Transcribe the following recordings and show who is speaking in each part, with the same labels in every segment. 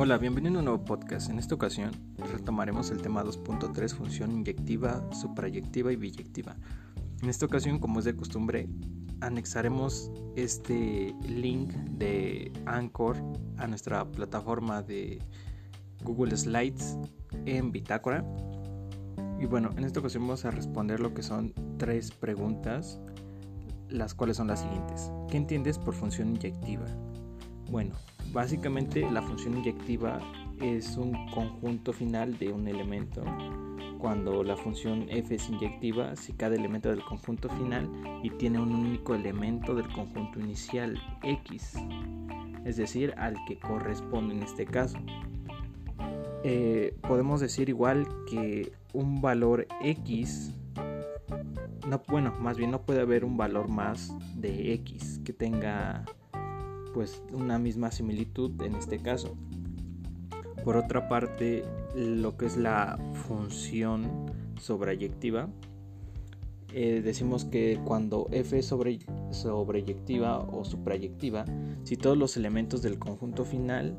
Speaker 1: Hola, bienvenido a un nuevo podcast. En esta ocasión retomaremos el tema 2.3, función inyectiva, suprayectiva y biyectiva. En esta ocasión, como es de costumbre, anexaremos este link de Anchor a nuestra plataforma de Google Slides en Bitácora. Y bueno, en esta ocasión vamos a responder lo que son tres preguntas, las cuales son las siguientes. ¿Qué entiendes por función inyectiva? Bueno, básicamente la función inyectiva es un conjunto final de un elemento. Cuando la función f es inyectiva, si cada elemento del conjunto final y tiene un único elemento del conjunto inicial x, es decir, al que corresponde en este caso. Eh, podemos decir igual que un valor x no bueno más bien no puede haber un valor más de x que tenga pues una misma similitud en este caso. Por otra parte, lo que es la función sobreyectiva, eh, decimos que cuando f es sobre, sobreyectiva o suprayectiva, si todos los elementos del conjunto final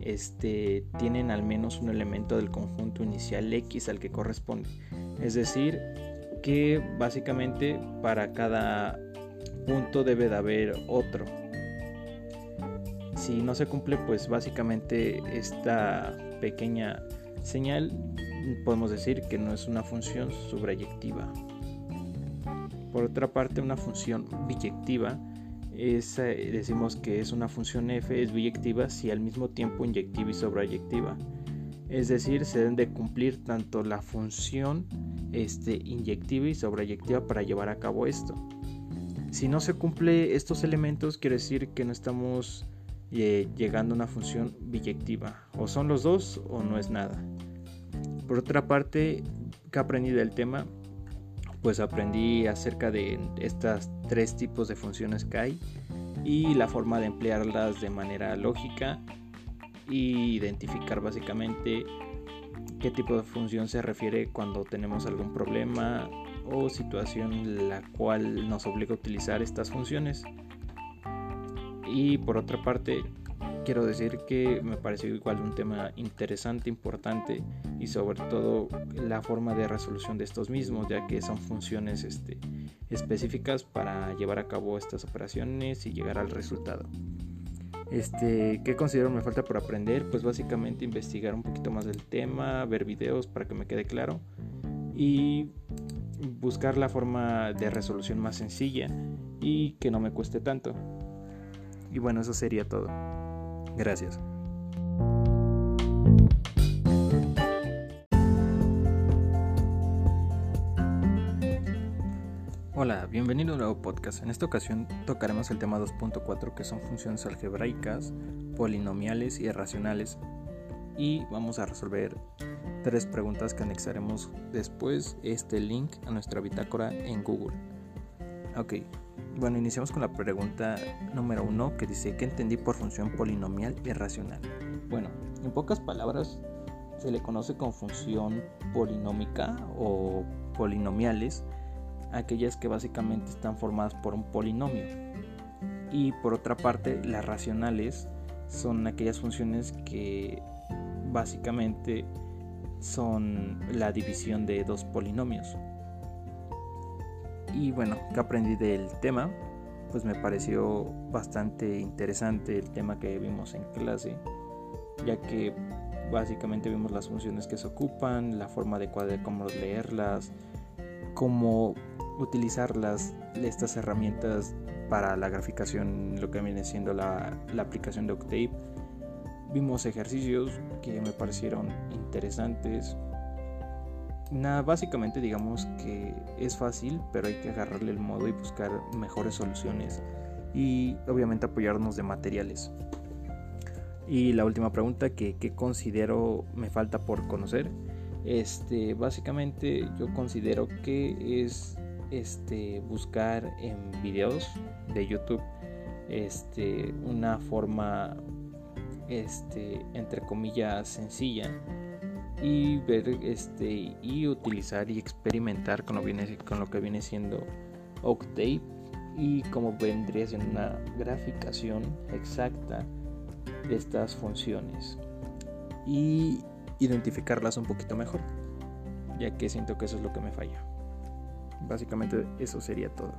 Speaker 1: este, tienen al menos un elemento del conjunto inicial x al que corresponde. Es decir, que básicamente para cada punto debe de haber otro si no se cumple, pues básicamente esta pequeña señal podemos decir que no es una función subrayectiva. Por otra parte, una función biyectiva es, eh, decimos que es una función f es biyectiva si al mismo tiempo inyectiva y sobrayectiva. Es decir, se deben de cumplir tanto la función este, inyectiva y sobrayectiva para llevar a cabo esto. Si no se cumple estos elementos, quiere decir que no estamos llegando a una función biyectiva. O son los dos o no es nada. Por otra parte, ¿qué aprendí del tema? Pues aprendí acerca de estas tres tipos de funciones que hay y la forma de emplearlas de manera lógica y identificar básicamente qué tipo de función se refiere cuando tenemos algún problema o situación la cual nos obliga a utilizar estas funciones. Y por otra parte, quiero decir que me pareció igual un tema interesante, importante y sobre todo la forma de resolución de estos mismos, ya que son funciones este, específicas para llevar a cabo estas operaciones y llegar al resultado. Este, ¿Qué considero me falta por aprender? Pues básicamente investigar un poquito más del tema, ver videos para que me quede claro y buscar la forma de resolución más sencilla y que no me cueste tanto. Y bueno, eso sería todo. Gracias. Hola, bienvenido a un nuevo podcast. En esta ocasión tocaremos el tema 2.4 que son funciones algebraicas, polinomiales y irracionales. Y vamos a resolver tres preguntas que anexaremos después este link a nuestra bitácora en Google. Ok, bueno, iniciamos con la pregunta número uno que dice, ¿qué entendí por función polinomial y racional? Bueno, en pocas palabras se le conoce como función polinómica o polinomiales, aquellas que básicamente están formadas por un polinomio. Y por otra parte, las racionales son aquellas funciones que básicamente son la división de dos polinomios. Y bueno, ¿qué aprendí del tema? Pues me pareció bastante interesante el tema que vimos en clase, ya que básicamente vimos las funciones que se ocupan, la forma adecuada de cómo leerlas, cómo utilizarlas, estas herramientas para la graficación, lo que viene siendo la, la aplicación de Octave. Vimos ejercicios que me parecieron interesantes, Nada, básicamente digamos que es fácil, pero hay que agarrarle el modo y buscar mejores soluciones y obviamente apoyarnos de materiales. Y la última pregunta que, considero me falta por conocer, este, básicamente yo considero que es este, buscar en videos de YouTube este, una forma este, entre comillas sencilla y ver este y utilizar y experimentar con lo, viene, con lo que viene siendo Octave y como vendría siendo una graficación exacta de estas funciones. y identificarlas un poquito mejor, ya que siento que eso es lo que me falla. Básicamente eso sería todo.